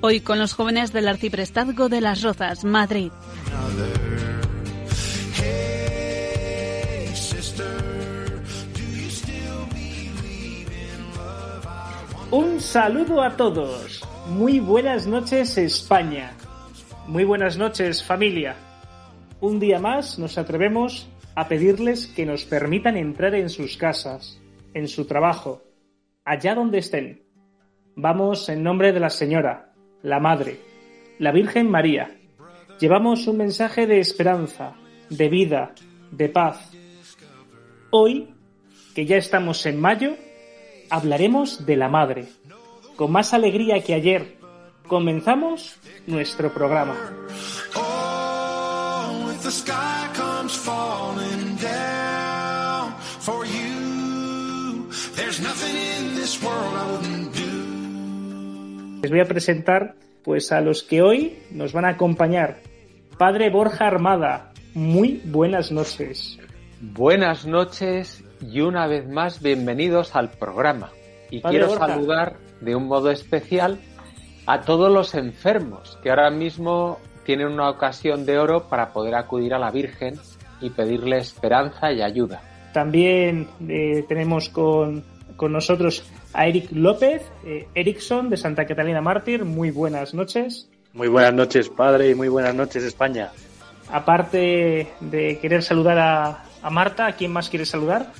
Hoy con los jóvenes del Arciprestazgo de las Rozas, Madrid. Un saludo a todos. Muy buenas noches España. Muy buenas noches familia. Un día más nos atrevemos a pedirles que nos permitan entrar en sus casas, en su trabajo, allá donde estén. Vamos en nombre de la Señora, la Madre, la Virgen María. Llevamos un mensaje de esperanza, de vida, de paz. Hoy, que ya estamos en mayo, hablaremos de la Madre. Con más alegría que ayer, comenzamos nuestro programa. Oh. Les voy a presentar pues a los que hoy nos van a acompañar. Padre Borja Armada, muy buenas noches. Buenas noches y una vez más bienvenidos al programa. Y Padre quiero Borja. saludar de un modo especial a todos los enfermos que ahora mismo tienen una ocasión de oro para poder acudir a la Virgen y pedirle esperanza y ayuda. También eh, tenemos con, con nosotros a Eric López, eh, Erickson de Santa Catalina Mártir, muy buenas noches. Muy buenas noches, padre, y muy buenas noches, España. Aparte de querer saludar a, a Marta, ¿a quién más quieres saludar?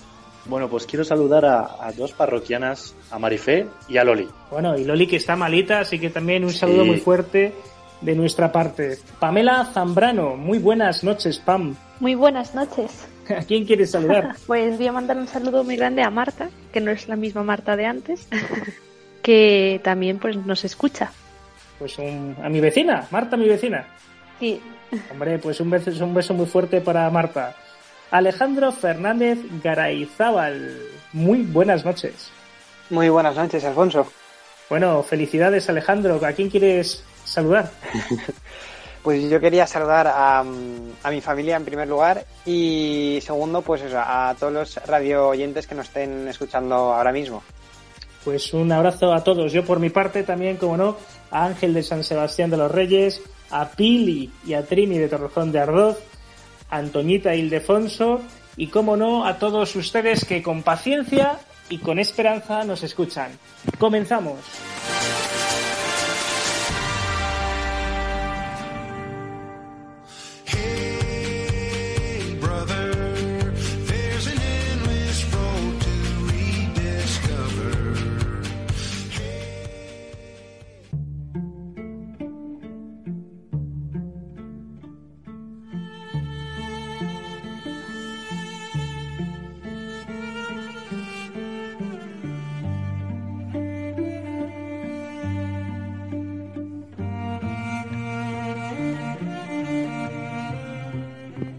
Bueno, pues quiero saludar a, a dos parroquianas, a Marifé y a Loli. Bueno, y Loli que está malita, así que también un saludo Sí. muy fuerte de nuestra parte. Pamela Zambrano, muy buenas noches, Pam. Muy buenas noches. ¿A quién quieres saludar? Pues voy a mandar un saludo muy grande a Marta, que no es la misma Marta de antes, que también pues nos escucha. Pues un- a mi vecina, Marta, mi vecina. Sí, Hombre, pues un beso, un beso muy fuerte para Marta. Alejandro Fernández Garayzábal, muy buenas noches. Muy buenas noches, Alfonso. Bueno, felicidades Alejandro. ¿A quién quieres saludar? Pues yo quería saludar a, mi familia en primer lugar y segundo, pues a todos los radio oyentes que nos estén escuchando ahora mismo. Pues un abrazo a todos. Yo por mi parte también, como no, a Ángel de San Sebastián de los Reyes, a Pili y a Trini de Torrejón de Ardoz, a Antoñita e Ildefonso y, como no, a todos ustedes que con paciencia y con esperanza nos escuchan. Comenzamos.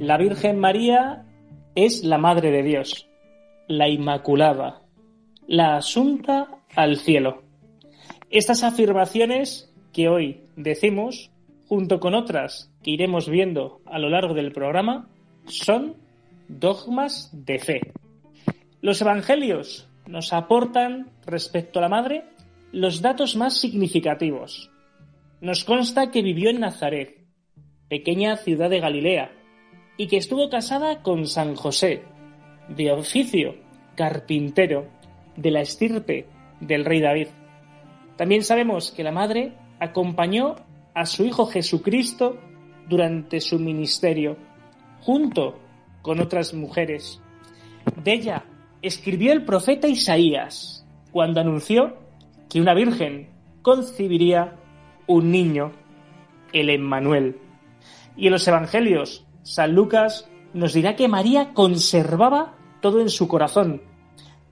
La Virgen María es la Madre de Dios, la Inmaculada, la Asunta al cielo. Estas afirmaciones que hoy decimos, junto con otras que iremos viendo a lo largo del programa, son dogmas de fe. Los evangelios nos aportan respecto a la Madre los datos más significativos. Nos consta que vivió en Nazaret, pequeña ciudad de Galilea, y que estuvo casada con San José, de oficio carpintero, de la estirpe del rey David. También sabemos que la madre acompañó a su hijo Jesucristo durante su ministerio, junto con otras mujeres. De ella escribió el profeta Isaías cuando anunció que una virgen concibiría un niño, el Emmanuel. Y en los evangelios, San Lucas nos dirá que María conservaba todo en su corazón.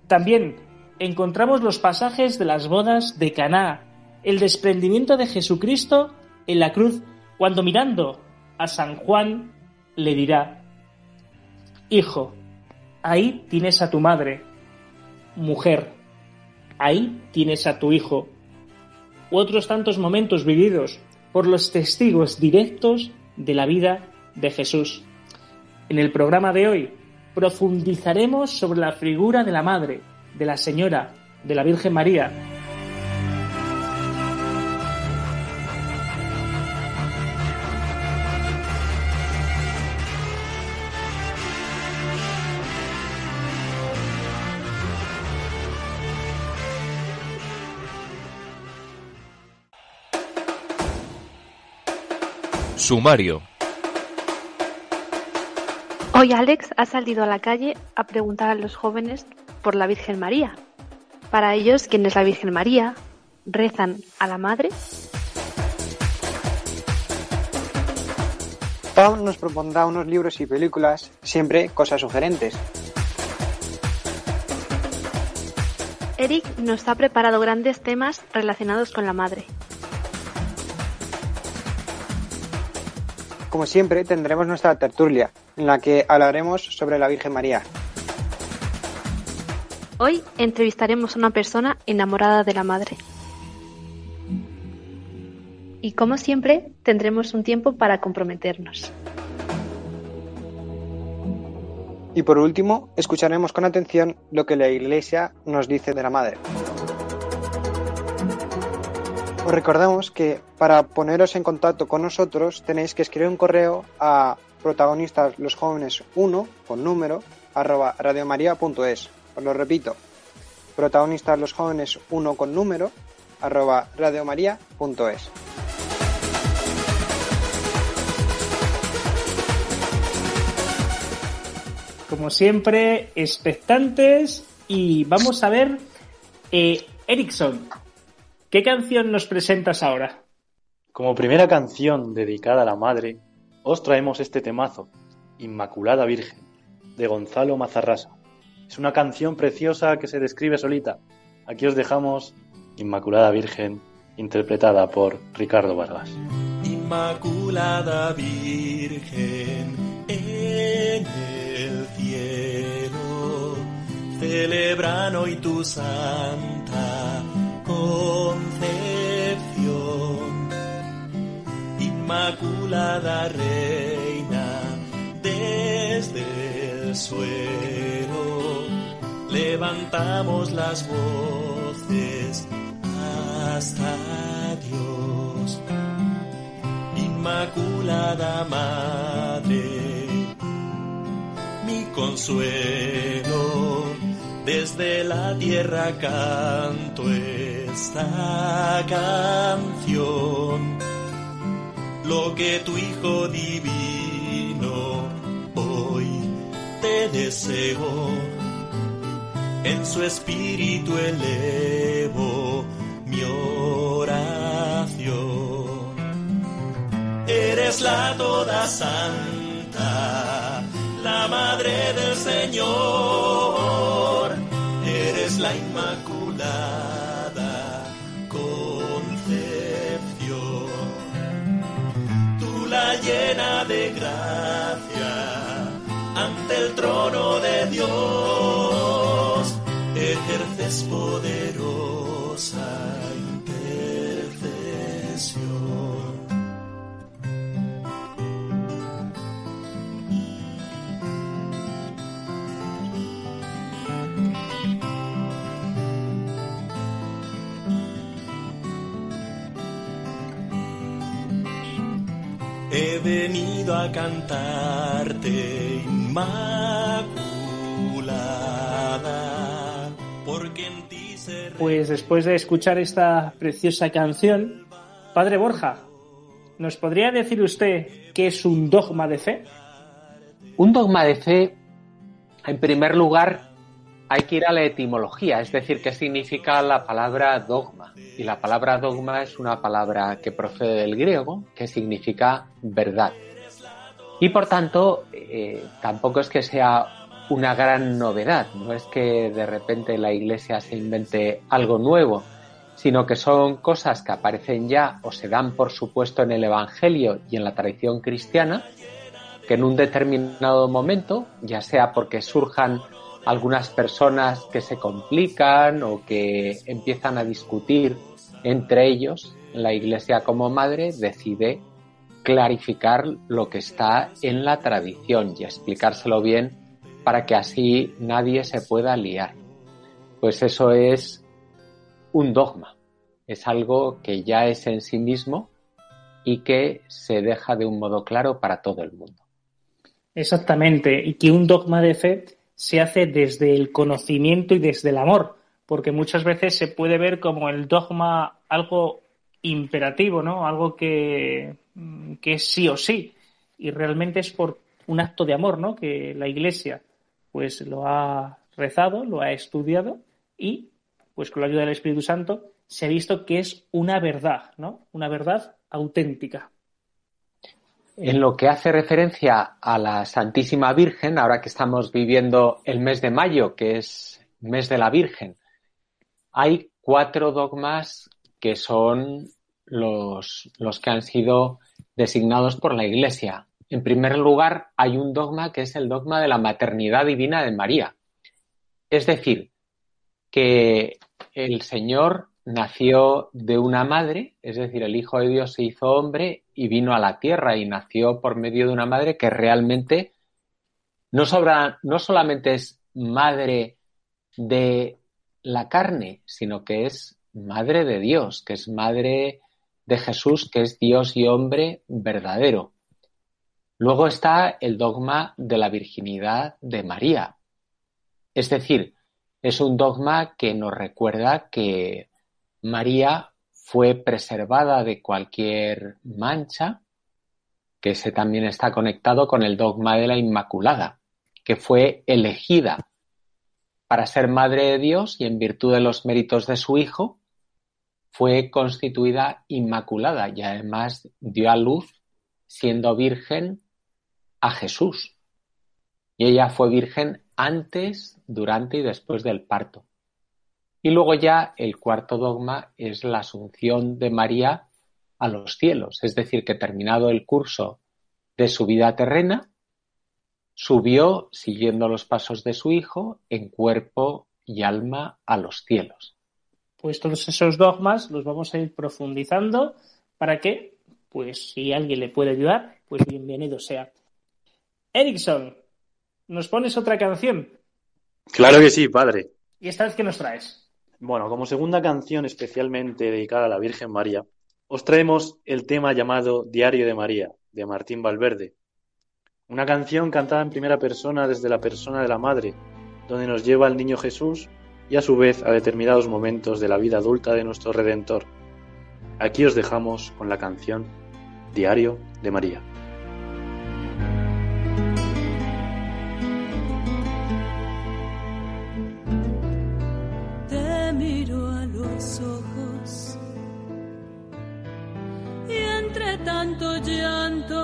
También encontramos los pasajes de las bodas de Caná, el desprendimiento de Jesucristo en la cruz, cuando mirando a San Juan le dirá, Hijo, ahí tienes a tu madre, mujer, ahí tienes a tu hijo. U otros tantos momentos vividos por los testigos directos de la vida de Jesús. En el programa de hoy profundizaremos sobre la figura de la Madre, de la Señora, de la Virgen María. Sumario. Hoy Alex ha salido a la calle a preguntar a los jóvenes por la Virgen María. Para ellos, ¿quién es la Virgen María? ¿Rezan a la Madre? Pau nos propondrá unos libros y películas, siempre cosas sugerentes. Eric nos ha preparado grandes temas relacionados con la Madre. Como siempre, tendremos nuestra tertulia, en la que hablaremos sobre la Virgen María. Hoy entrevistaremos a una persona enamorada de la Madre. Y como siempre, tendremos un tiempo para comprometernos. Y por último, escucharemos con atención lo que la Iglesia nos dice de la Madre. Os recordamos que para poneros en contacto con nosotros tenéis que escribir un correo a protagonistas los jóvenes 1 con número arroba radiomaria.es. Os lo repito, protagonistas los jóvenes 1 con número arroba radiomaria.es. Como siempre, expectantes y vamos a ver, eh, Erickson, ¿qué canción nos presentas ahora? Como primera canción dedicada a la madre, os traemos este temazo, Inmaculada Virgen, de Gonzalo Mazarrasa. Es una canción preciosa que se describe solita. Aquí os dejamos Inmaculada Virgen, interpretada por Ricardo Vargas. Inmaculada Virgen en el cielo, celebran hoy tu santa concepción. Inmaculada Reina, desde el suelo, levantamos las voces hasta Dios. Inmaculada Madre, mi consuelo, desde la tierra canto esta canción, lo que tu Hijo divino hoy te deseo, en su espíritu elevo mi oración. Eres la toda santa, la madre del Señor. La inmaculada concepción. Tú la llena de gracia ante el trono de Dios. Ejerces poderosa venido a cantarte, Inmaculada, porque en ti se... Pues después de escuchar esta preciosa canción, Padre Borja, ¿nos podría decir usted qué es un dogma de fe? Un dogma de fe, en primer lugar, hay que ir a la etimología, es decir, qué significa la palabra dogma. Y la palabra dogma es una palabra que procede del griego, que significa verdad. Y por tanto, eh, tampoco es que sea una gran novedad, no es que de repente la Iglesia se invente algo nuevo, sino que son cosas que aparecen ya o se dan por supuesto en el Evangelio y en la tradición cristiana, que en un determinado momento, ya sea porque surjan algunas personas que se complican o que empiezan a discutir entre ellos, la Iglesia como madre decide clarificar lo que está en la tradición y explicárselo bien para que así nadie se pueda liar. Pues eso es un dogma, es algo que ya es en sí mismo y que se deja de un modo claro para todo el mundo. Exactamente, y que un dogma de fe se hace desde el conocimiento y desde el amor, porque muchas veces se puede ver como el dogma algo imperativo, ¿no? Algo que, que es sí o sí, y realmente es por un acto de amor, ¿no? Que la Iglesia pues lo ha rezado, lo ha estudiado y pues con la ayuda del Espíritu Santo se ha visto que es una verdad, ¿no? Una verdad auténtica. En lo que hace referencia a la Santísima Virgen, ahora que estamos viviendo el mes de mayo, que es mes de la Virgen, hay cuatro dogmas que son los, los que han sido designados por la Iglesia. En primer lugar, hay un dogma que es el dogma de la maternidad divina de María. Es decir, que el Señor nació de una madre, es decir, el Hijo de Dios se hizo hombre y vino a la tierra y nació por medio de una madre que realmente no, solamente es madre de la carne, sino que es madre de Dios, que es madre de Jesús, que es Dios y hombre verdadero. Luego está el dogma de la virginidad de María. Es decir, es un dogma que nos recuerda que María fue preservada de cualquier mancha, que ese también está conectado con el dogma de la Inmaculada, que fue elegida para ser madre de Dios y en virtud de los méritos de su Hijo, fue constituida Inmaculada y además dio a luz siendo virgen a Jesús. Y ella fue virgen antes, durante y después del parto. Y luego ya el cuarto dogma es la asunción de María a los cielos, es decir, que terminado el curso de su vida terrena, subió, siguiendo los pasos de su Hijo, en cuerpo y alma a los cielos. Pues todos esos dogmas los vamos a ir profundizando para que, pues si alguien le puede ayudar, pues bienvenido sea. Erickson, ¿nos pones otra canción? Claro que sí, padre. ¿Y esta vez qué nos traes? Bueno, como segunda canción especialmente dedicada a la Virgen María, os traemos el tema llamado Diario de María, de Martín Valverde. Una canción cantada en primera persona desde la persona de la Madre, donde nos lleva al niño Jesús y a su vez a determinados momentos de la vida adulta de nuestro Redentor. Aquí os dejamos con la canción Diario de María. tanto llanto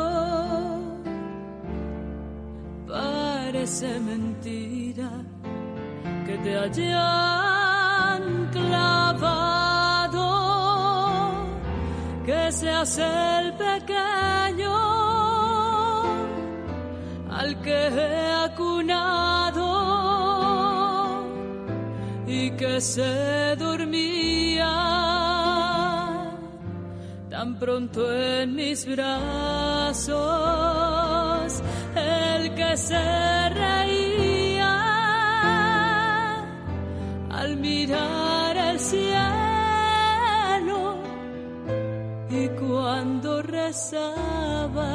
parece mentira que te hayan clavado, que seas el pequeño al que he acunado y que se dormía tan pronto en mis brazos, el que se reía rezaba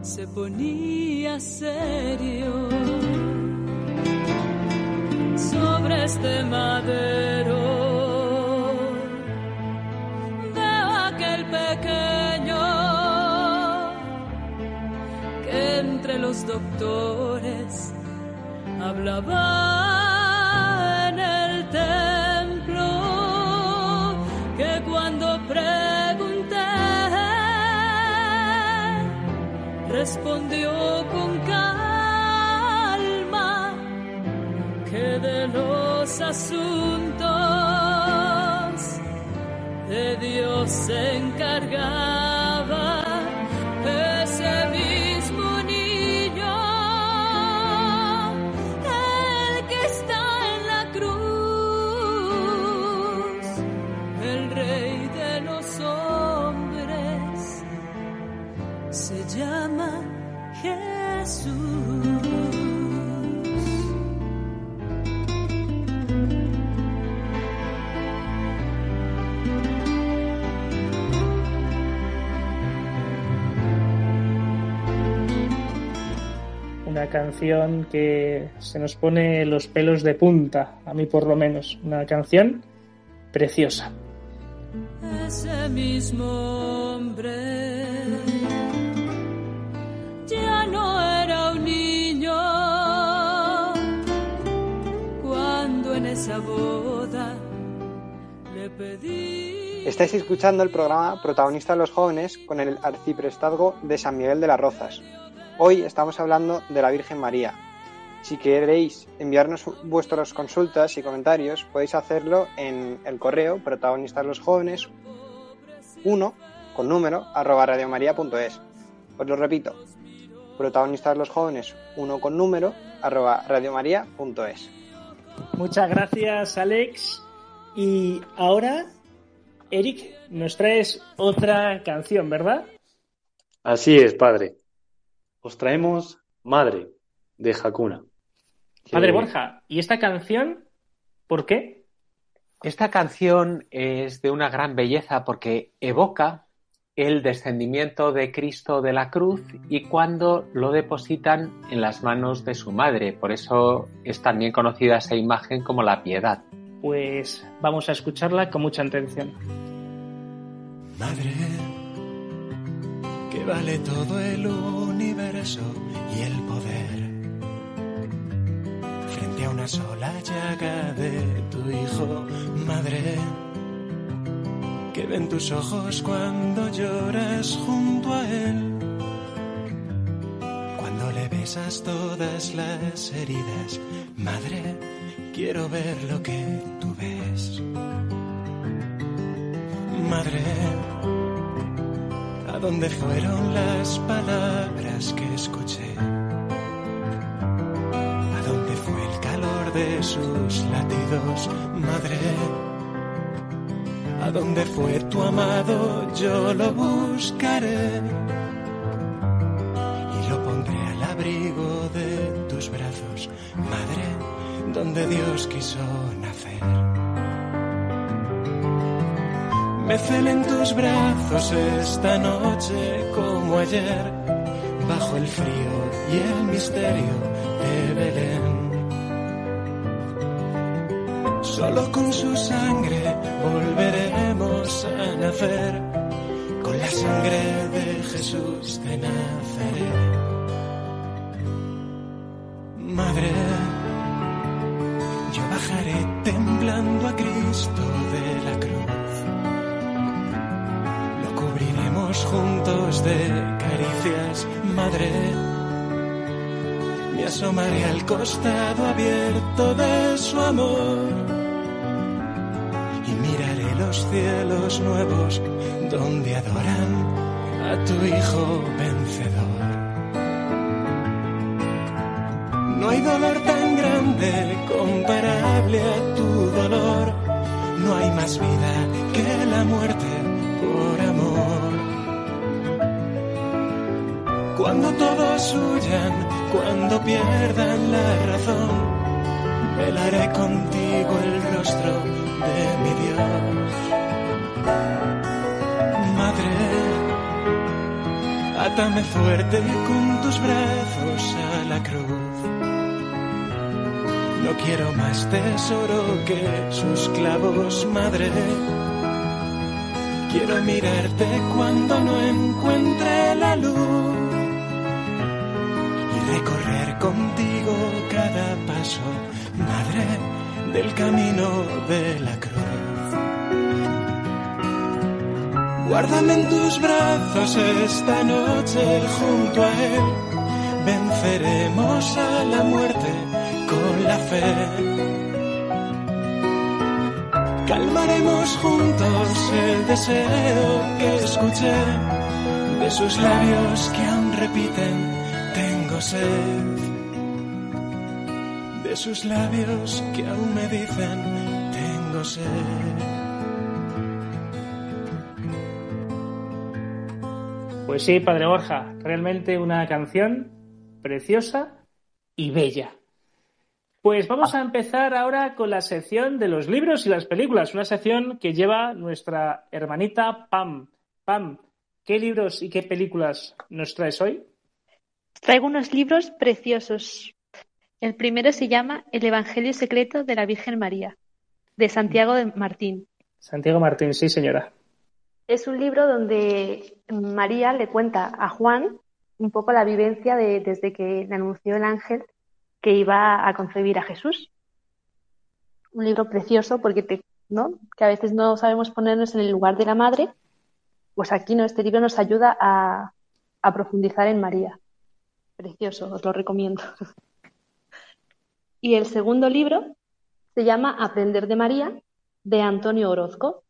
se ponía serio sobre este madero pequeño que entre los doctores hablaba respondió con calma que de los asuntos de Dios se encargaba. Una canción que se nos pone los pelos de punta, a mí por lo menos. Una canción preciosa. Ese mismo hombre ya no era un niño cuando en esa boda le pedí. Estáis escuchando el programa Protagonista de los Jóvenes con el arciprestazgo de San Miguel de las Rozas. Hoy estamos hablando de la Virgen María. Si queréis enviarnos vuestras consultas y comentarios, podéis hacerlo en el correo protagonistas los jóvenes 1 con número arroba radiomaria.es. Os lo repito, protagonistas los jóvenes 1 con número arroba radiomaria.es. Muchas gracias, Alex. Y ahora, Eric, nos traes otra canción, ¿verdad? Así es, padre. Os traemos Madre de Hakuna. Padre Sí. Borja, ¿y esta canción por qué? Esta canción es de una gran belleza porque evoca el descendimiento de Cristo de la cruz y cuando lo depositan en las manos de su madre. Por eso es también conocida esa imagen como la piedad. Pues vamos a escucharla con mucha atención. Madre, que vale todo el universo y el poder. Frente a una sola llaga de tu hijo, madre, que ven tus ojos cuando lloras junto a él. Cuando le besas todas las heridas, madre, quiero ver lo que tú ves. Madre, ¿a dónde fueron las palabras que escuché? ¿A dónde fue el calor de sus latidos, madre? ¿A dónde fue tu amado? Yo lo buscaré y lo pondré al abrigo de tus brazos, madre, donde Dios quiso nacer. Celen tus brazos esta noche como ayer, bajo el frío y el misterio de Belén. Solo con su sangre volveremos a nacer, con la sangre de Jesús de Nazaret. Me asomaré al costado abierto de su amor y miraré los cielos nuevos donde adoran a tu Hijo vencedor. No hay dolor tan grande comparable a tu dolor. No hay más vida que la muerte Cuando todos huyan, cuando pierdan la razón, velaré contigo el rostro de mi Dios. Madre, átame fuerte con tus brazos a la cruz. No quiero más tesoro que sus clavos, madre. Quiero mirarte cuando no encuentre la luz contigo cada paso, madre, del camino de la cruz. Guárdame en tus brazos esta noche junto a Él. Venceremos a la muerte con la fe. Calmaremos juntos el deseo que escuché de sus labios que aún repiten, tengo sed. De sus labios que aún me dicen, tengo sed. Pues sí, Padre Borja, realmente una canción preciosa y bella. Pues vamos a empezar ahora con la sección de los libros y las películas, una sección que lleva nuestra hermanita Pam. Pam, ¿qué libros y qué películas nos traes hoy? Traigo unos libros preciosos. El primero se llama El Evangelio Secreto de la Virgen María, de Santiago de Martín. Santiago Martín, sí, señora. Es un libro donde María le cuenta a Juan un poco la vivencia de, desde que le anunció el ángel que iba a concebir a Jesús. Un libro precioso porque te, ¿no? que a veces no sabemos ponernos en el lugar de la madre. Pues aquí no, este libro nos ayuda a, a profundizar en María. Precioso, os lo recomiendo. Y el segundo libro se llama Aprender de María, de Antonio Orozco.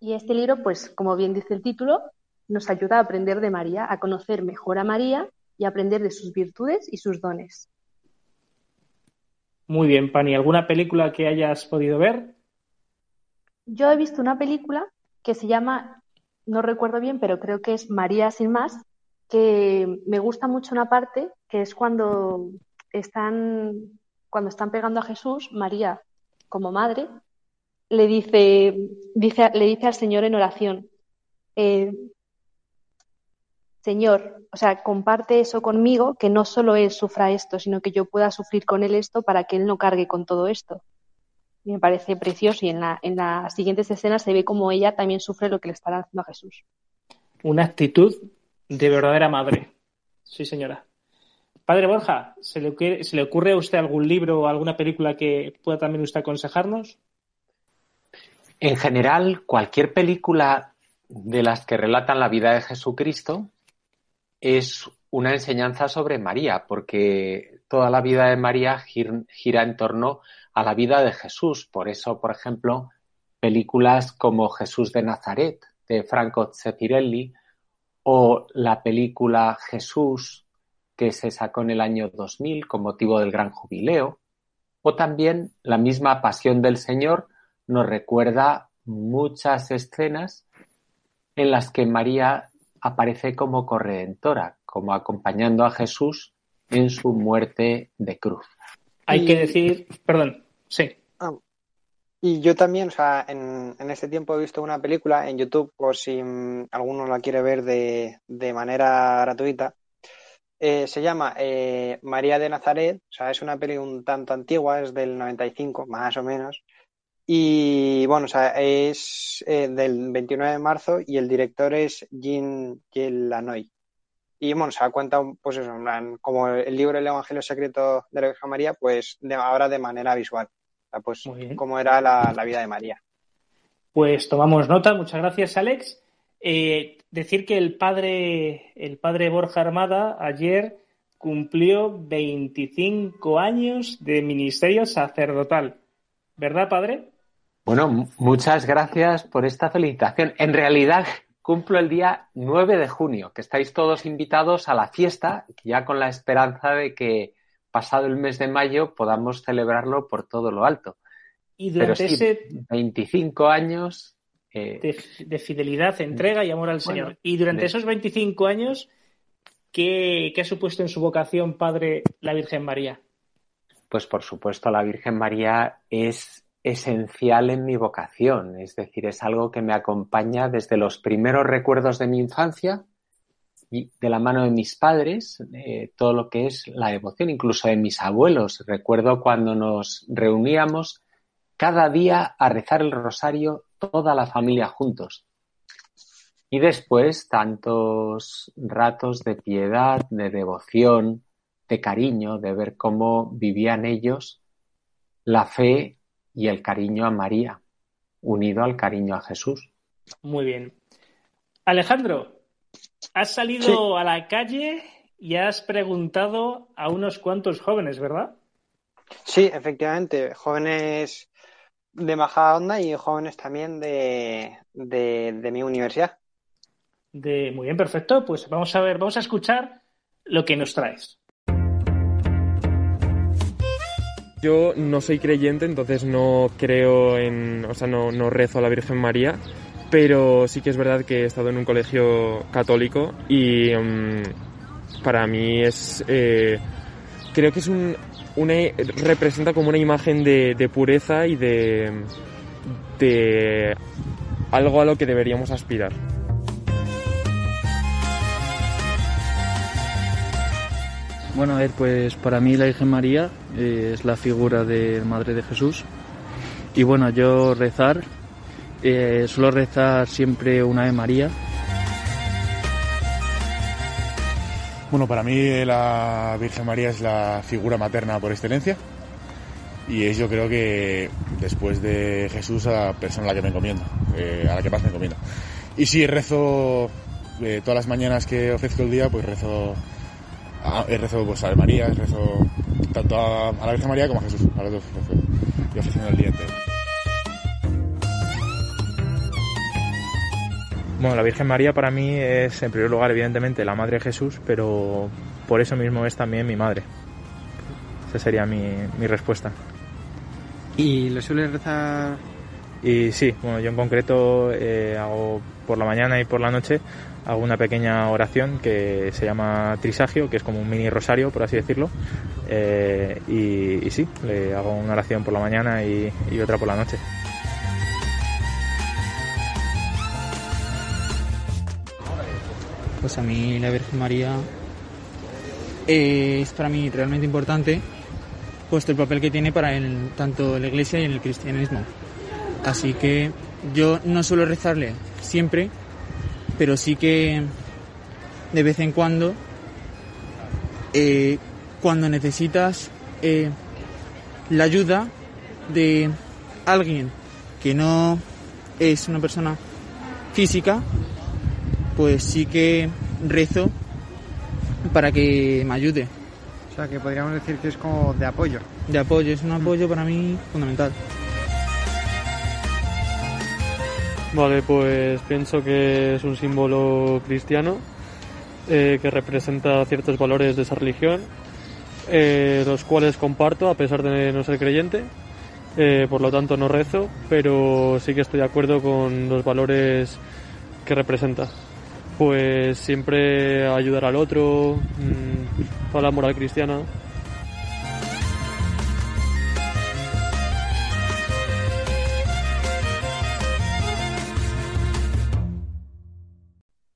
Y este libro, pues, como bien dice el título, nos ayuda a aprender de María, a conocer mejor a María y a aprender de sus virtudes y sus dones. Muy bien, Pani. ¿Alguna película que hayas podido ver? Yo he visto una película que se llama, no recuerdo bien, pero creo que es María sin más, que me gusta mucho una parte que es cuando están, cuando están pegando a Jesús, María como madre le dice, le dice al Señor en oración, eh, Señor, o sea, comparte eso conmigo, que no solo Él sufra esto, sino que yo pueda sufrir con Él esto para que Él no cargue con todo esto. Y me parece precioso y en, la, en las siguientes escenas se ve como ella también sufre lo que le está haciendo a Jesús. Una actitud de verdadera madre. Sí, señora. Padre Borja, ¿se le, ocurre, ¿se le ocurre a usted algún libro o alguna película que pueda también usted aconsejarnos? En general, cualquier película de las que relatan la vida de Jesucristo es una enseñanza sobre María, porque toda la vida de María gira en torno a la vida de Jesús. Por eso, por ejemplo, películas como Jesús de Nazaret, de Franco Zeffirelli, o la película Jesús, que se sacó en el año 2000 con motivo del Gran Jubileo, o también la misma Pasión del Señor, nos recuerda muchas escenas en las que María aparece como corredentora, como acompañando a Jesús en su muerte de cruz. Hay que decir, perdón, sí. Ah, y yo también, o sea, en, en, este tiempo he visto una película en YouTube, por si mm, alguno la quiere ver de, de manera gratuita. Eh, se llama eh, María de Nazaret, o sea, es una peli un tanto antigua, es del 95, más o menos. Y bueno, o sea, es eh, del 29 de marzo y el director es Jean Lanoy. Y bueno, se da cuenta, pues eso, como el libro El Evangelio Secreto de la Virgen María, pues de, ahora de manera visual. O sea, pues cómo era la, la, vida de María. Pues tomamos nota, muchas gracias, Alex. Eh, decir que el padre, el padre Borja Armada ayer cumplió 25 años de ministerio sacerdotal. ¿Verdad, padre? Bueno, muchas gracias por esta felicitación. En realidad cumplo el día 9 de junio, que estáis todos invitados a la fiesta, ya con la esperanza de que pasado el mes de mayo podamos celebrarlo por todo lo alto. Y durante Pero sí, ese 25 años eh, de, de, fidelidad, entrega y amor al Señor. Y durante de... esos 25 años, ¿qué, ¿qué ha supuesto en su vocación, Padre, la Virgen María? Pues por supuesto, la Virgen María es esencial en mi vocación, es decir, es algo que me acompaña desde los primeros recuerdos de mi infancia y de la mano de mis padres, eh, todo lo que es la devoción, incluso de mis abuelos. Recuerdo cuando nos reuníamos cada día a rezar el rosario toda la familia juntos. Y después tantos ratos de piedad, de devoción, de cariño, de ver cómo vivían ellos la fe y el cariño a María, unido al cariño a Jesús. Muy bien. Alejandro, has salido sí. a la calle y has preguntado a unos cuantos jóvenes, ¿verdad? Sí, efectivamente, jóvenes de Majadahonda y jóvenes también de, de, de mi universidad. De, muy bien, perfecto. Pues vamos a ver, vamos a escuchar lo que nos traes. Yo no soy creyente, entonces no creo en, o sea, no, no rezo a la Virgen María, pero sí que es verdad que he estado en un colegio católico y um, para mí es, eh, creo que es un, representa como una imagen de, pureza y de, de algo a lo que deberíamos aspirar. Bueno, a ver, pues para mí la Virgen María eh, es la figura de Madre de Jesús. Y bueno, yo rezar, eh, suelo rezar siempre una de María. Bueno, para mí la Virgen María es la figura materna por excelencia. Y es yo creo que después de Jesús a la persona a la que me encomiendo, eh, a la que más me encomiendo. Y sí, rezo eh, todas las mañanas que ofrezco el día, pues rezo Ah, he rezo pues, a María, rezo tanto a, a, la Virgen María como a Jesús, a los dos y ofreciendo el día entero. Bueno, la Virgen María para mí es en primer lugar evidentemente la Madre de Jesús, pero por eso mismo es también mi madre. Esa sería mi, mi respuesta. ¿Y lo sueles rezar? Y sí, bueno, yo en concreto eh, hago por la mañana y por la noche hago una pequeña oración que se llama trisagio, que es como un mini rosario, por así decirlo. Eh, y, y, sí, le hago una oración por la mañana y, y otra por la noche. Pues a mí la Virgen María es para mí realmente importante, puesto el papel que tiene para el, tanto la Iglesia y el cristianismo. Así que yo no suelo rezarle siempre, pero sí que de vez en cuando, eh, cuando necesitas eh, la ayuda de alguien que no es una persona física, pues sí que rezo para que me ayude. O sea, que podríamos decir que es como de apoyo. De apoyo, es un apoyo para mí fundamental. Vale, pues pienso que es un símbolo cristiano eh, que representa ciertos valores de esa religión, eh, los cuales comparto a pesar de no ser creyente. Eh, por lo tanto no rezo, pero sí que estoy de acuerdo con los valores que representa. Pues siempre ayudar al otro, mmm, toda la moral cristiana.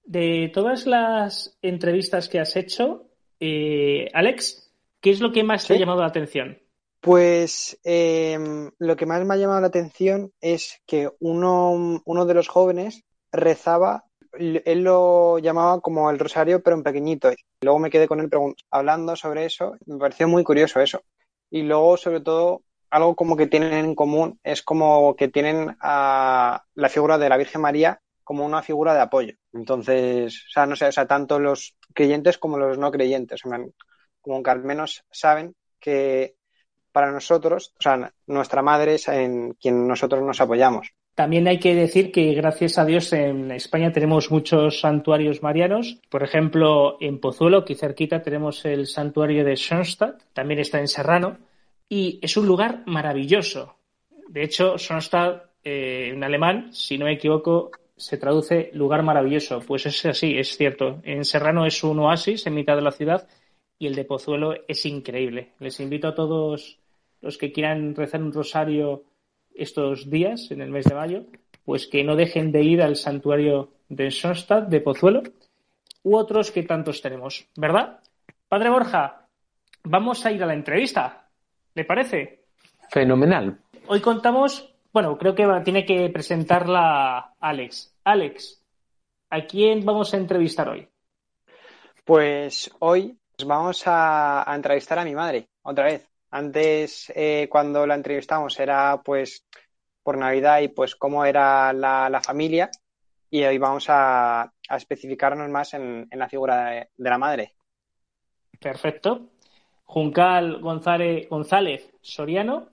De todas las entrevistas que has hecho, eh, Alex, ¿qué es lo que más ¿Sí? te ha llamado la atención? Pues eh, lo que más me ha llamado la atención es que uno, uno de los jóvenes rezaba, él lo llamaba como el rosario, pero en pequeñito. Luego me quedé con él hablando sobre eso, me pareció muy curioso eso. Y luego, sobre todo, algo como que tienen en común es como que tienen a la figura de la Virgen María como una figura de apoyo. Entonces, o sea, tanto los creyentes como los no creyentes, como que al menos saben que para nosotros, o sea, nuestra madre es en quien nosotros nos apoyamos. También hay que decir que gracias a Dios en España tenemos muchos santuarios marianos. Por ejemplo, en Pozuelo, aquí cerquita, tenemos el santuario de Schoenstatt, también está en Serrano, y es un lugar maravilloso. De hecho, Schoenstatt, eh, en alemán, si no me equivoco, se traduce lugar maravilloso. Pues es así, es cierto. En Serrano es un oasis en mitad de la ciudad y el de Pozuelo es increíble. Les invito a todos los que quieran rezar un rosario estos días, en el mes de mayo, pues que no dejen de ir al santuario de Sonstad, de Pozuelo, u otros que tantos tenemos, ¿verdad? Padre Borja, vamos a ir a la entrevista. ¿Le parece? Fenomenal. Hoy contamos, bueno, creo que tiene que presentarla Alex. Alex, ¿a quién vamos a entrevistar hoy? Pues hoy vamos a, a entrevistar a mi madre, otra vez. Antes, eh, cuando la entrevistamos, era pues por Navidad y pues cómo era la, la familia. Y hoy vamos a, a especificarnos más en, en la figura de, de, la madre. Perfecto. Juncal González, González Soriano.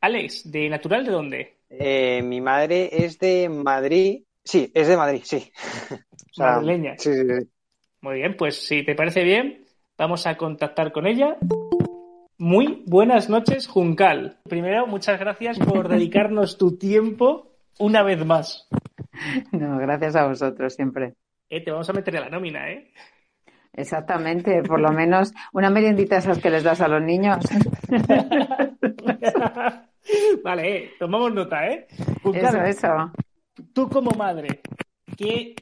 Alex, ¿de natural de dónde? Eh, mi madre es de Madrid. Sí, es de Madrid, sí. O sea, Madrileña. Sí, sí, sí. Muy bien, pues si te parece bien, vamos a contactar con ella. Muy buenas noches, Juncal. Primero, muchas gracias por dedicarnos tu tiempo una vez más. No, gracias a vosotros siempre. Eh, te vamos a meter a la nómina, ¿eh? Exactamente, por lo menos una meriendita esas que les das a los niños. vale, eh, tomamos nota, ¿eh? Eso, Juncal, eso. tú como madre, ¿qué...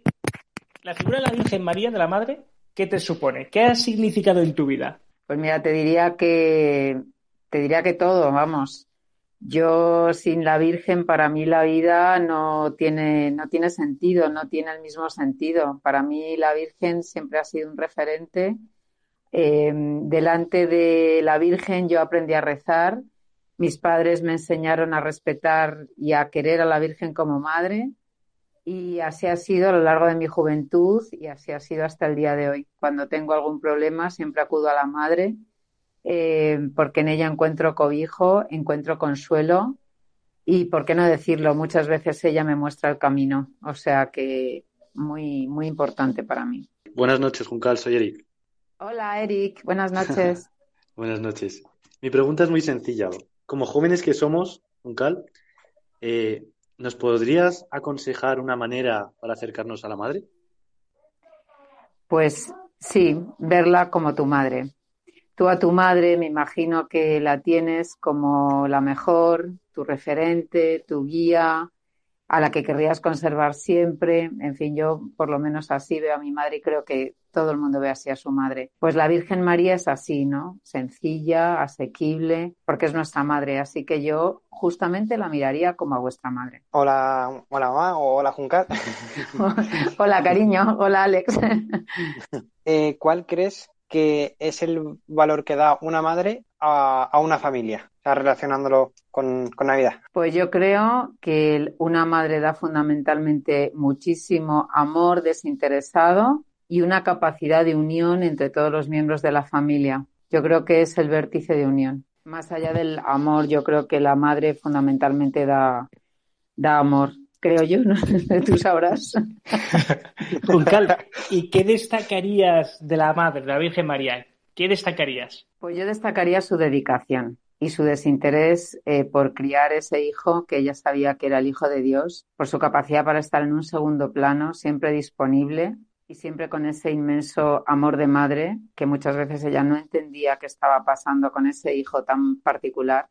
la figura de la Virgen María, de la Madre, ¿qué te supone? ¿Qué ha significado en tu vida? Pues mira, te diría que te diría que todo, vamos. Yo sin la Virgen, para mí la vida no tiene, no tiene sentido, no tiene el mismo sentido. Para mí la Virgen siempre ha sido un referente. Eh, delante de la Virgen yo aprendí a rezar. Mis padres me enseñaron a respetar y a querer a la Virgen como madre. Y así ha sido a lo largo de mi juventud y así ha sido hasta el día de hoy. Cuando tengo algún problema, siempre acudo a la madre, eh, porque en ella encuentro cobijo, encuentro consuelo y, por qué no decirlo, muchas veces ella me muestra el camino. O sea que muy, muy importante para mí. Buenas noches, Juncal, soy Eric. Hola, Eric. Buenas noches. Buenas noches. Mi pregunta es muy sencilla. Como jóvenes que somos, Juncal, eh, ¿nos podrías aconsejar una manera para acercarnos a la madre? Pues sí, verla como tu madre. Tú a tu madre me imagino que la tienes como la mejor, tu referente, tu guía, a la que querrías conservar siempre. En fin, yo por lo menos así veo a mi madre y creo que todo el mundo ve así a su madre. Pues la Virgen María es así, ¿no? Sencilla, asequible, porque es nuestra madre. Así que yo justamente la miraría como a vuestra madre. Hola, hola mamá o hola Juncal. Hola, cariño. Hola, Alex. Eh, ¿Cuál crees que es el valor que da una madre a, a una familia? O sea, relacionándolo con, con Navidad. Pues yo creo que una madre da fundamentalmente muchísimo amor desinteresado y una capacidad de unión entre todos los miembros de la familia. Yo creo que es el vértice de unión. Más allá del amor, yo creo que la madre fundamentalmente da, da amor. Creo yo, ¿no? Tú sabrás. Juncal, ¿y qué destacarías de la Madre, de la Virgen María? ¿Qué destacarías? Pues yo destacaría su dedicación y su desinterés eh, por criar ese hijo que ella sabía que era el hijo de Dios, por su capacidad para estar en un segundo plano, siempre disponible y siempre con ese inmenso amor de madre que muchas veces ella no entendía qué estaba pasando con ese hijo tan particular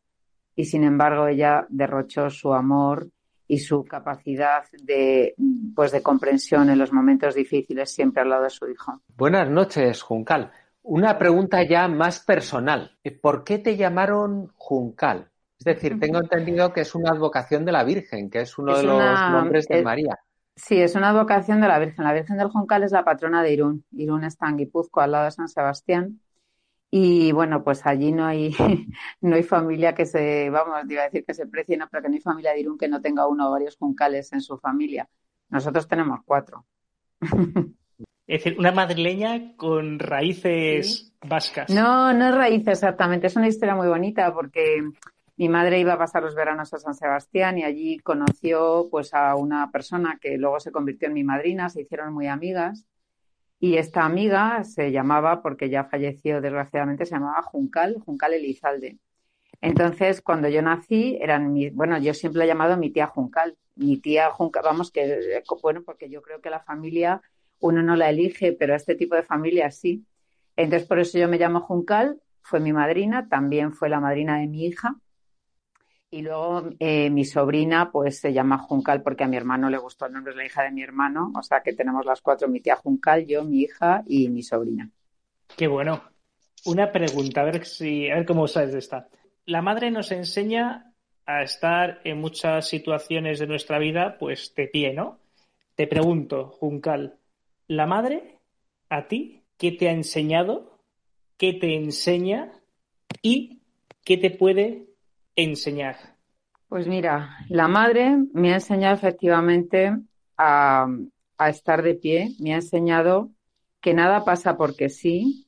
y sin embargo ella derrochó su amor y su capacidad de pues de comprensión en los momentos difíciles siempre al lado de su hijo. Buenas noches, Juncal. Una pregunta ya más personal. ¿Por qué te llamaron Juncal? Es decir, tengo entendido que es una advocación de la Virgen, que es uno Es de los una- nombres de es- María. Sí, es una advocación de la Virgen. La Virgen del Juncal es la patrona de Irún. Irún está en Guipúzcoa, al lado de San Sebastián. Y bueno, pues allí no hay, no hay familia que se, vamos, iba a decir que se precie, no, pero que no hay familia de Irún que no tenga uno o varios juncales en su familia. Nosotros tenemos cuatro. Es decir, una madrileña con raíces vascas. No, no es raíz exactamente. Es una historia muy bonita porque mi madre iba a pasar los veranos a San Sebastián y allí conoció pues a una persona que luego se convirtió en mi madrina, se hicieron muy amigas. Y esta amiga se llamaba, porque ya falleció desgraciadamente, se llamaba Juncal, Juncal Elizalde. Entonces, cuando yo nací, eran mi, bueno, yo siempre he llamado mi tía Juncal. Mi tía Juncal, vamos, que, bueno, porque yo creo que la familia uno no la elige, pero este tipo de familia sí. Entonces, por eso yo me llamo Juncal, fue mi madrina, también fue la madrina de mi hija. Y luego eh, mi sobrina, pues se llama Juncal porque a mi hermano le gustó el nombre, es la hija de mi hermano. O sea que tenemos las cuatro, mi tía Juncal, yo, mi hija y mi sobrina. Qué bueno. Una pregunta, a ver si, a ver cómo sabes de esta. La madre nos enseña a estar en muchas situaciones de nuestra vida, pues de pie, ¿no? Te pregunto, Juncal, ¿la madre a ti qué te ha enseñado, qué te enseña y qué te puede enseñar? Pues mira, la madre me ha enseñado efectivamente a, estar de pie, me ha enseñado que nada pasa porque sí,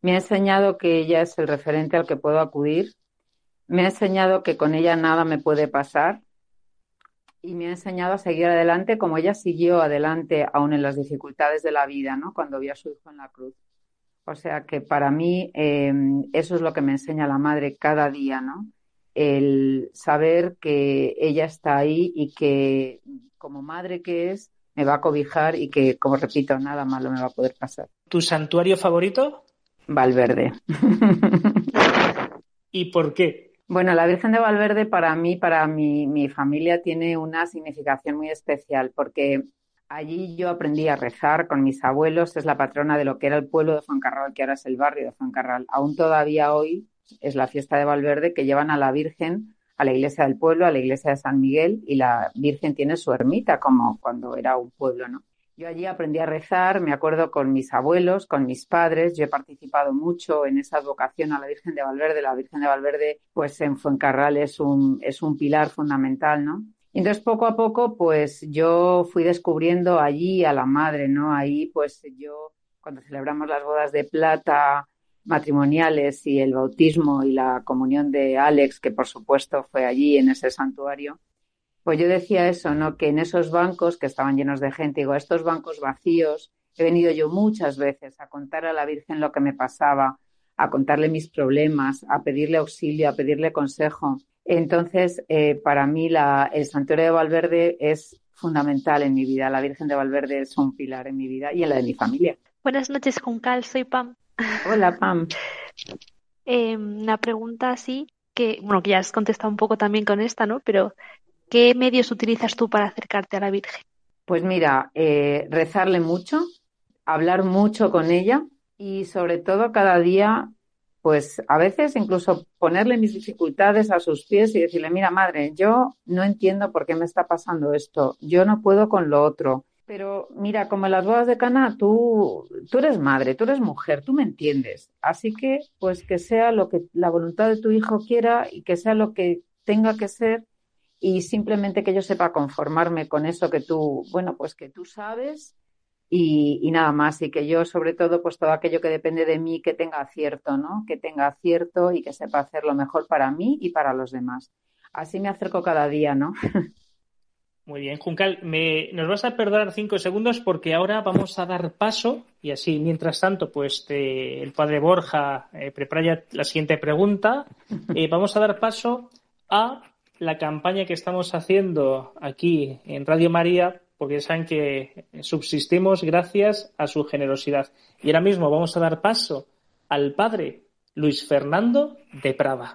me ha enseñado que ella es el referente al que puedo acudir, me ha enseñado que con ella nada me puede pasar y me ha enseñado a seguir adelante como ella siguió adelante aún en las dificultades de la vida, ¿no? Cuando vio a su hijo en la cruz. O sea que para mí eh, eso es lo que me enseña la madre cada día, ¿no? El saber que ella está ahí y que como madre que es, me va a cobijar y que, como repito, nada malo me va a poder pasar. ¿Tu santuario favorito? Valverde. ¿Y por qué? Bueno, la Virgen de Valverde para mí, para mi, mi familia, tiene una significación muy especial porque allí yo aprendí a rezar con mis abuelos. Es la patrona de lo que era el pueblo de Fuencarral, que ahora es el barrio de Fuencarral. Aún todavía hoy es la fiesta de Valverde que llevan a la Virgen a la iglesia del pueblo, a la iglesia de San Miguel, y la Virgen tiene su ermita, como cuando era un pueblo, ¿no? Yo allí aprendí a rezar, me acuerdo con mis abuelos, con mis padres, yo he participado mucho en esa vocación a la Virgen de Valverde. La Virgen de Valverde, pues en Fuencarral es un, es un pilar fundamental, ¿no? Y entonces poco a poco, pues yo fui descubriendo allí a la madre, ¿no? Ahí, pues yo, cuando celebramos las bodas de plata, matrimoniales y el bautismo y la comunión de Alex, que por supuesto fue allí en ese santuario, pues yo decía eso, ¿no? Que en esos bancos que estaban llenos de gente, digo, estos bancos vacíos, he venido yo muchas veces a contar a la Virgen lo que me pasaba, a contarle mis problemas, a pedirle auxilio, a pedirle consejo. Entonces, eh, para mí la, el santuario de Valverde es fundamental en mi vida. La Virgen de Valverde es un pilar en mi vida y en la de mi familia. Buenas noches, Juncal. Soy Pam. Hola, Pam. Eh, una pregunta así que, bueno, que ya has contestado un poco también con esta, ¿no? Pero, ¿qué medios utilizas tú para acercarte a la Virgen? Pues mira, eh, rezarle mucho, hablar mucho con ella y sobre todo cada día, pues a veces incluso ponerle mis dificultades a sus pies y decirle, mira, madre, yo no entiendo por qué me está pasando esto, yo no puedo con lo otro pero mira, como en las bodas de Cana, tú, tú eres madre, tú eres mujer, tú me entiendes. Así que, pues que sea lo que la voluntad de tu hijo quiera y que sea lo que tenga que ser y simplemente que yo sepa conformarme con eso que tú, bueno, pues que tú sabes y, y, nada más. Y que yo, sobre todo, pues todo aquello que depende de mí, que tenga acierto, ¿no? Que tenga acierto y que sepa hacer lo mejor para mí y para los demás. Así me acerco cada día, ¿no? Muy bien, Juncal, me, nos vas a perdonar cinco segundos porque ahora vamos a dar paso y así, mientras tanto, pues te, el padre Borja eh, prepara ya la siguiente pregunta. Eh, vamos a dar paso a la campaña que estamos haciendo aquí en Radio María, porque saben que subsistimos gracias a su generosidad. Y ahora mismo vamos a dar paso al padre Luis Fernando de Prada.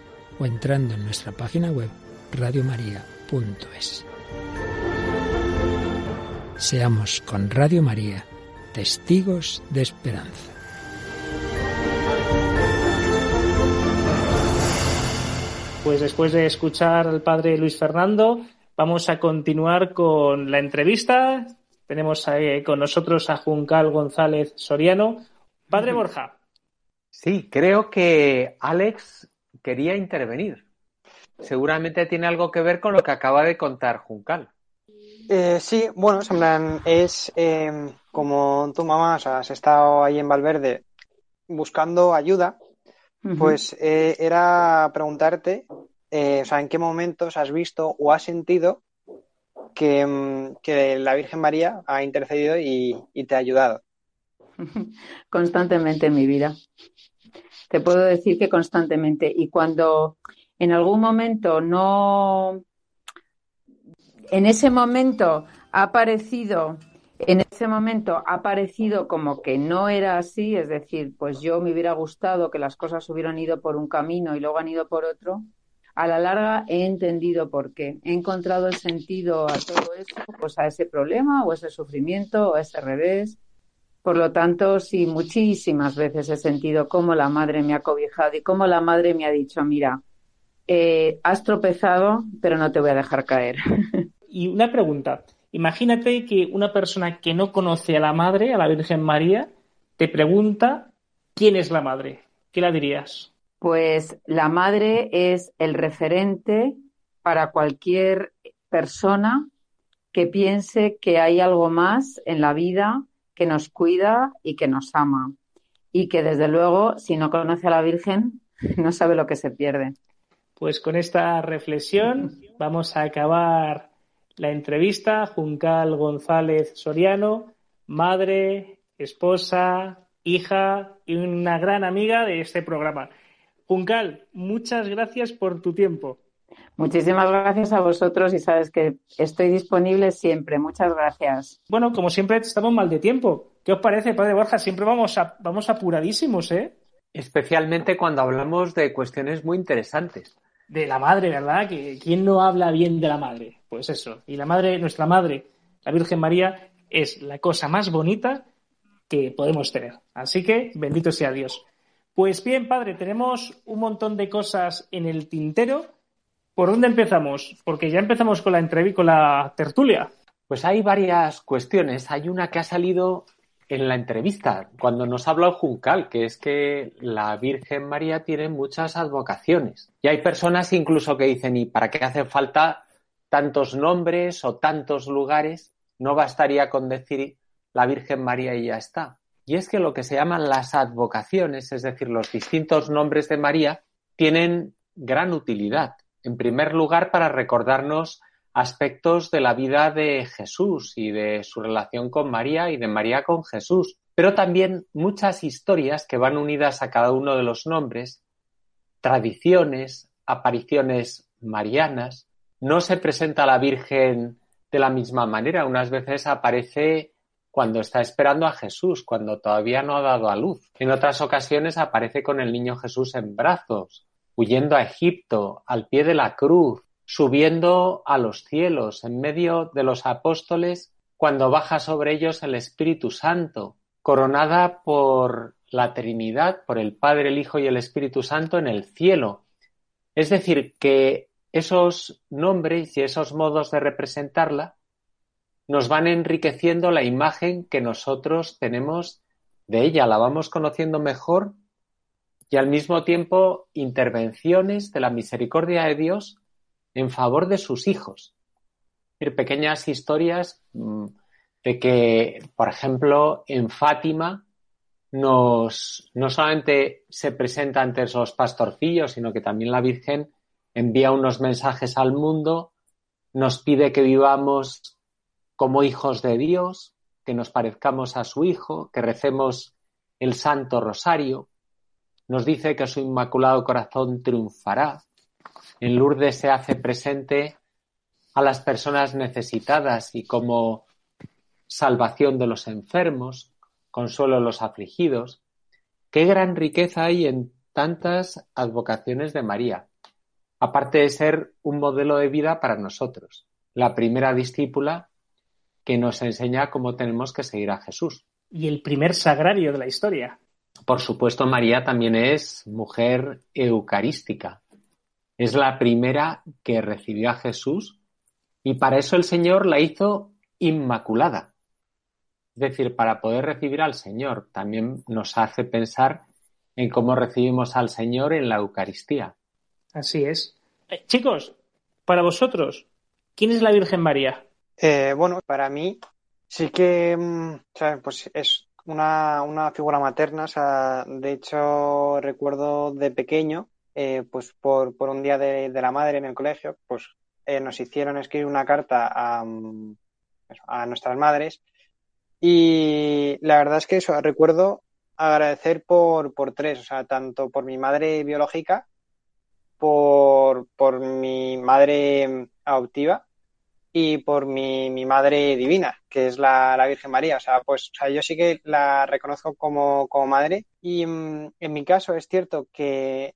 o entrando en nuestra página web radiomaria.es. Seamos con Radio María testigos de esperanza. Pues después de escuchar al padre Luis Fernando, vamos a continuar con la entrevista. Tenemos con nosotros a Juncal González Soriano. Padre Borja. Sí, creo que Alex quería intervenir. Seguramente tiene algo que ver con lo que acaba de contar Juncal. Eh, sí, bueno, es eh, como tu mamá, o sea, has estado ahí en Valverde buscando ayuda, pues eh, era preguntarte, o sea, en qué momentos has visto o has sentido que, mm, que la Virgen María ha intercedido y, y te ha ayudado. Constantemente en mi vida. Te puedo decir que constantemente. Y cuando en algún momento no, en ese momento ha aparecido, en ese momento ha parecido como que no era así, es decir, pues yo me hubiera gustado que las cosas hubieran ido por un camino y luego han ido por otro, a la larga he entendido por qué. He encontrado el sentido a todo eso, pues a ese problema o ese sufrimiento o a ese revés. Por lo tanto, sí, muchísimas veces he sentido cómo la madre me ha cobijado y cómo la madre me ha dicho, mira, eh, has tropezado, pero no te voy a dejar caer. Y una pregunta, imagínate que una persona que no conoce a la madre, a la Virgen María, te pregunta quién es la madre. ¿Qué la dirías? Pues la madre es el referente para cualquier persona que piense que hay algo más en la vida que nos cuida y que nos ama. Y que desde luego, si no conoce a la Virgen, no sabe lo que se pierde. Pues con esta reflexión vamos a acabar la entrevista. Juncal González Soriano, madre, esposa, hija y una gran amiga de este programa. Juncal, muchas gracias por tu tiempo. Muchísimas gracias a vosotros y sabes que estoy disponible siempre. Muchas gracias. Bueno, como siempre estamos mal de tiempo. ¿Qué os parece, padre Borja? Siempre vamos, a, vamos apuradísimos, ¿eh? Especialmente cuando hablamos de cuestiones muy interesantes de la madre, ¿verdad? Que quién no habla bien de la madre. Pues eso. Y la madre, nuestra madre, la Virgen María, es la cosa más bonita que podemos tener. Así que bendito sea Dios. Pues bien, padre, tenemos un montón de cosas en el tintero. ¿Por dónde empezamos? Porque ya empezamos con la entrevista, con la tertulia. Pues hay varias cuestiones. Hay una que ha salido en la entrevista, cuando nos habla el Juncal, que es que la Virgen María tiene muchas advocaciones. Y hay personas incluso que dicen, ¿y para qué hace falta tantos nombres o tantos lugares? No bastaría con decir la Virgen María y ya está. Y es que lo que se llaman las advocaciones, es decir, los distintos nombres de María, tienen gran utilidad. En primer lugar, para recordarnos aspectos de la vida de Jesús y de su relación con María y de María con Jesús, pero también muchas historias que van unidas a cada uno de los nombres, tradiciones, apariciones marianas. No se presenta a la Virgen de la misma manera. Unas veces aparece cuando está esperando a Jesús, cuando todavía no ha dado a luz. En otras ocasiones aparece con el niño Jesús en brazos, huyendo a Egipto, al pie de la cruz, subiendo a los cielos, en medio de los apóstoles, cuando baja sobre ellos el Espíritu Santo, coronada por la Trinidad, por el Padre, el Hijo y el Espíritu Santo en el cielo. Es decir, que esos nombres y esos modos de representarla nos van enriqueciendo la imagen que nosotros tenemos de ella, la vamos conociendo mejor y al mismo tiempo intervenciones de la misericordia de Dios en favor de sus hijos. Pequeñas historias mm, de que, por ejemplo, en Fátima nos, no solamente se presenta ante esos pastorcillos, sino que también la Virgen envía unos mensajes al mundo, nos pide que vivamos como hijos de Dios, que nos parezcamos a su Hijo, que recemos el Santo Rosario, nos dice que su Inmaculado Corazón triunfará, en Lourdes se hace presente a las personas necesitadas y como salvación de los enfermos, consuelo de los afligidos. Qué gran riqueza hay en tantas advocaciones de María, aparte de ser un modelo de vida para nosotros, la primera discípula que nos enseña cómo tenemos que seguir a Jesús. Y el primer sagrario de la historia. Por supuesto, María también es mujer eucarística, es la primera que recibió a Jesús y para eso el Señor la hizo inmaculada. Es decir, para poder recibir al Señor también nos hace pensar en cómo recibimos al Señor en la Eucaristía. Así es. Eh, chicos, para vosotros, ¿quién es la Virgen María? Eh, bueno, para mí sí que mm, pues es una, una figura materna. O sea, de hecho, recuerdo de pequeño, eh, pues por, por un día de, la madre en el colegio, pues eh, nos hicieron escribir una carta a, mm, a nuestras madres. Y la verdad es que eso, recuerdo agradecer por, por tres, o sea, tanto por mi madre biológica, por, por mi madre adoptiva y por mi, mi madre divina, que es la, la Virgen María. O sea, pues o sea, yo sí que la reconozco como, como madre. Y mm, en mi caso es cierto que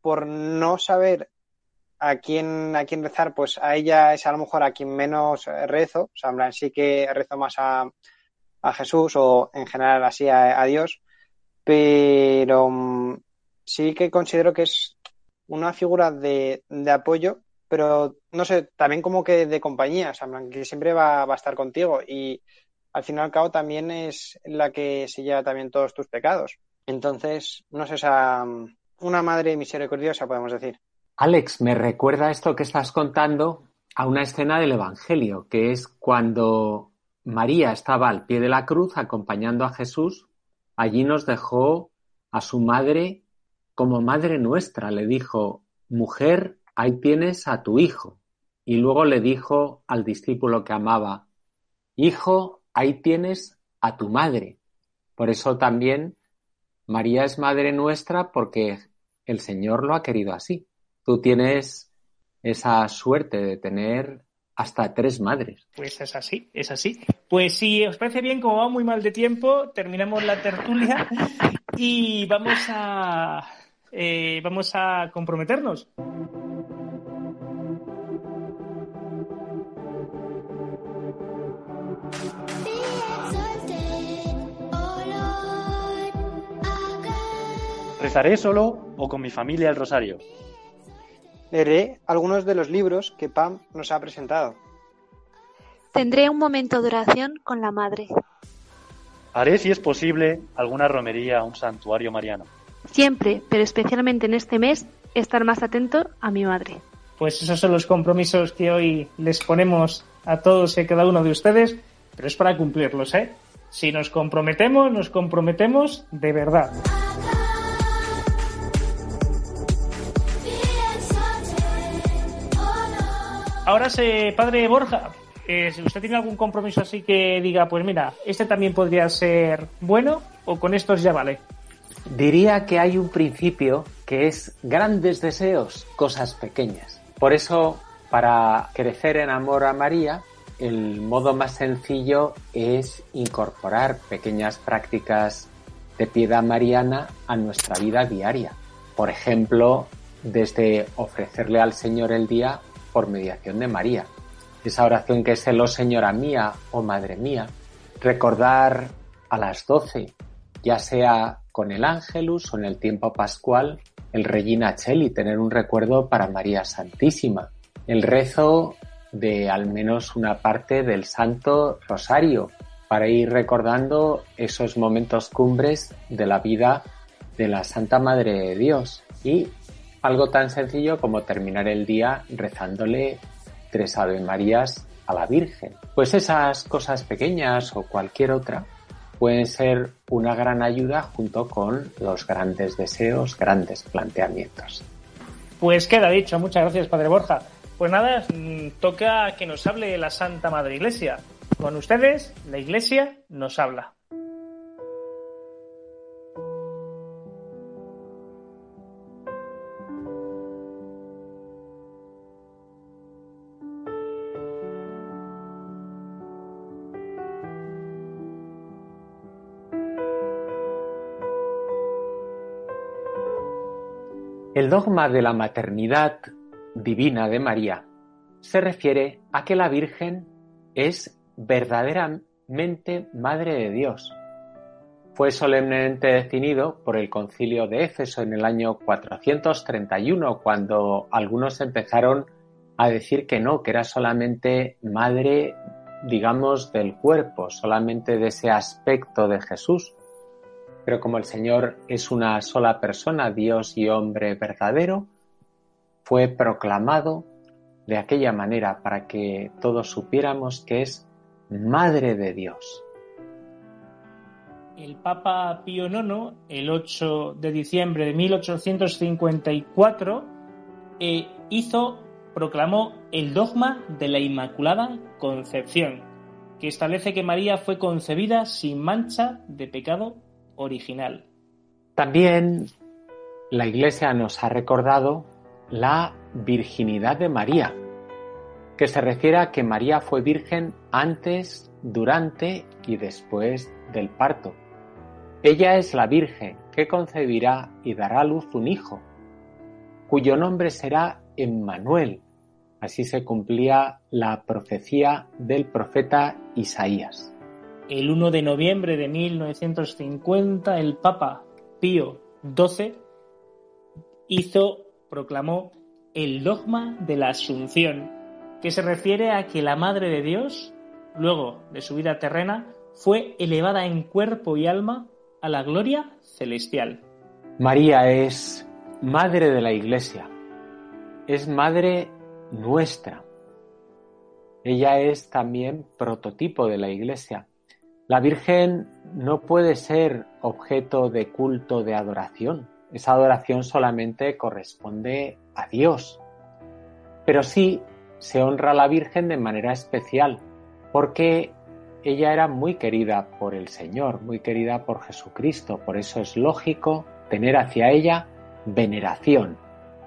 por no saber a quién, a quién rezar, pues a ella es a lo mejor a quien menos rezo. O sea, en plan, sí que rezo más a, a Jesús o en general así a, a Dios. Pero mm, sí que considero que es una figura de, de apoyo pero no sé, también como que de compañía, o sea, que siempre va, va a estar contigo y al fin y al cabo también es la que se lleva también todos tus pecados. Entonces, no sé, o sea, una madre misericordiosa, podemos decir. Alex, me recuerda esto que estás contando a una escena del Evangelio, que es cuando María estaba al pie de la cruz acompañando a Jesús, allí nos dejó a su madre como madre nuestra, le dijo, mujer, ahí tienes a tu hijo. Y luego le dijo al discípulo que amaba, hijo, ahí tienes a tu madre. Por eso también María es madre nuestra porque el Señor lo ha querido así. Tú tienes esa suerte de tener hasta tres madres. Pues es así, es así. Pues si os parece bien, como va muy mal de tiempo, terminamos la tertulia y vamos a eh, vamos a comprometernos. ¿Rezaré solo o con mi familia el rosario? Leeré algunos de los libros que Pam nos ha presentado. Tendré un momento de oración con la Madre. Haré, si es posible, alguna romería a un santuario mariano. Siempre, pero especialmente en este mes, estar más atento a mi madre. Pues esos son los compromisos que hoy les ponemos a todos y a cada uno de ustedes, pero es para cumplirlos, ¿eh? Si nos comprometemos, nos comprometemos de verdad. Ahora, padre Borja, eh, si usted tiene algún compromiso así que diga, pues mira, este también podría ser bueno o con estos ya vale. Diría que hay un principio que es grandes deseos, cosas pequeñas. Por eso, para crecer en amor a María, el modo más sencillo es incorporar pequeñas prácticas de piedad mariana a nuestra vida diaria. Por ejemplo, desde ofrecerle al Señor el día por mediación de María. Esa oración que es el oh Señora mía o Madre mía. Recordar a las doce, ya sea con el Ángelus o en el tiempo pascual, el Regina Cheli, tener un recuerdo para María Santísima. El rezo de al menos una parte del Santo Rosario para ir recordando esos momentos cumbres de la vida de la Santa Madre de Dios y algo tan sencillo como terminar el día rezándole tres Ave Marías a la Virgen. Pues esas cosas pequeñas o cualquier otra pueden ser una gran ayuda junto con los grandes deseos, grandes planteamientos. Pues queda dicho, muchas gracias Padre Borja. Pues nada, mm, toca que nos hable la Santa Madre Iglesia. Con ustedes, la Iglesia nos habla. El dogma de la maternidad divina de María se refiere a que la Virgen es verdaderamente Madre de Dios. Fue solemnemente definido por el concilio de Éfeso en el año 431, cuando algunos empezaron a decir que no, que era solamente madre, digamos, del cuerpo, solamente de ese aspecto de Jesús. Pero como el Señor es una sola persona, Dios y hombre verdadero, fue proclamado de aquella manera para que todos supiéramos que es Madre de Dios. El Papa Pío IX, el 8 de diciembre de 1854, eh, hizo, proclamó el dogma de la Inmaculada Concepción, que establece que María fue concebida sin mancha de pecado original. También la Iglesia nos ha recordado la virginidad de María, que se refiere a que María fue virgen antes, durante y después del parto. Ella es la Virgen que concebirá y dará a luz un hijo, cuyo nombre será Emmanuel. Así se cumplía la profecía del profeta Isaías. El 1 de noviembre de 1950, el Papa Pío XII hizo, proclamó el dogma de la Asunción, que se refiere a que la Madre de Dios, luego de su vida terrena, fue elevada en cuerpo y alma a la gloria celestial. María es Madre de la Iglesia, es Madre nuestra. Ella es también prototipo de la Iglesia. La Virgen no puede ser objeto de culto, de adoración. Esa adoración solamente corresponde a Dios. Pero sí se honra a la Virgen de manera especial, porque ella era muy querida por el Señor, muy querida por Jesucristo. Por eso es lógico tener hacia ella veneración,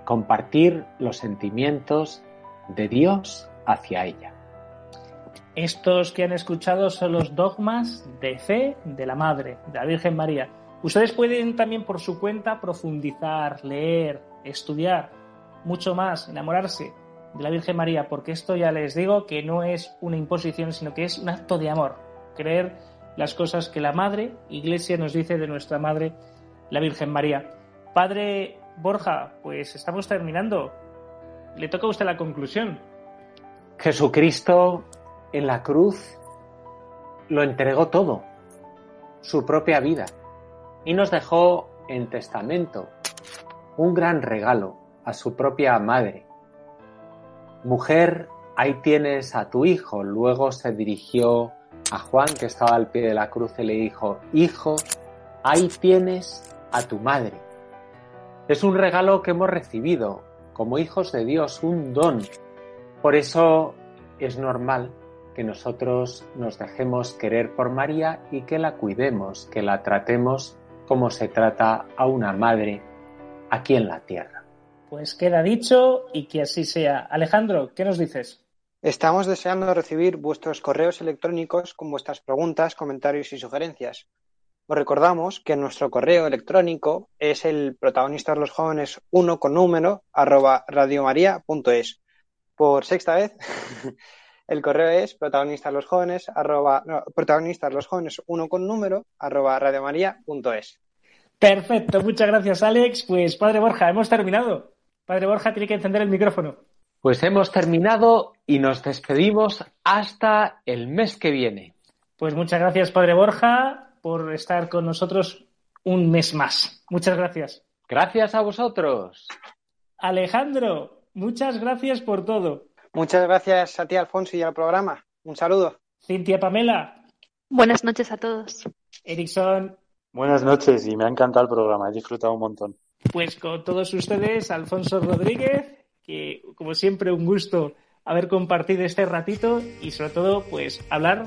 compartir los sentimientos de Dios hacia ella. Estos que han escuchado son los dogmas de fe de la Madre, de la Virgen María. Ustedes pueden también por su cuenta profundizar, leer, estudiar mucho más, enamorarse de la Virgen María, porque esto ya les digo que no es una imposición, sino que es un acto de amor. Creer las cosas que la Madre Iglesia nos dice de nuestra Madre, la Virgen María. Padre Borja, pues estamos terminando. Le toca a usted la conclusión. Jesucristo en la cruz lo entregó todo, su propia vida, y nos dejó en testamento un gran regalo a su propia madre, Mujer, ahí tienes a tu hijo. Luego se dirigió a Juan, que estaba al pie de la cruz, y le dijo, Hijo, ahí tienes a tu madre. Es un regalo que hemos recibido como hijos de Dios, un don. Por eso es normal que nosotros nos dejemos querer por María y que la cuidemos, que la tratemos como se trata a una madre aquí en la tierra. Pues queda dicho y que así sea. Alejandro, ¿qué nos dices? Estamos deseando recibir vuestros correos electrónicos con vuestras preguntas, comentarios y sugerencias. Os recordamos que nuestro correo electrónico es el protagonista de los jóvenes 1 con número arroba radiomaria.es. Por sexta vez, el correo es protagonistas los jóvenes arroba, no, protagonistas los jóvenes 1 con número arroba radiomaria.es. Perfecto, muchas gracias Alex. Pues padre Borja, hemos terminado. Padre Borja tiene que encender el micrófono. Pues hemos terminado y nos despedimos hasta el mes que viene. Pues muchas gracias, Padre Borja, por estar con nosotros un mes más. Muchas gracias. Gracias a vosotros. Alejandro, muchas gracias por todo. Muchas gracias a ti, Alfonso, y al programa. Un saludo. Cintia Pamela. Buenas noches a todos. Erickson. Buenas noches y me ha encantado el programa, he disfrutado un montón. Pues con todos ustedes, Alfonso Rodríguez, que como siempre un gusto haber compartido este ratito y sobre todo pues hablar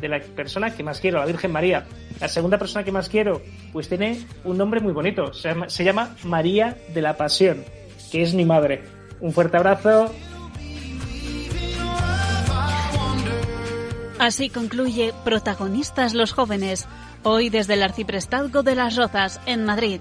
de la persona que más quiero, la Virgen María. La segunda persona que más quiero pues tiene un nombre muy bonito, se llama, se llama María de la Pasión, que es mi madre. Un fuerte abrazo. Así concluye Protagonistas los jóvenes, hoy desde el Arciprestazgo de las Rozas, en Madrid.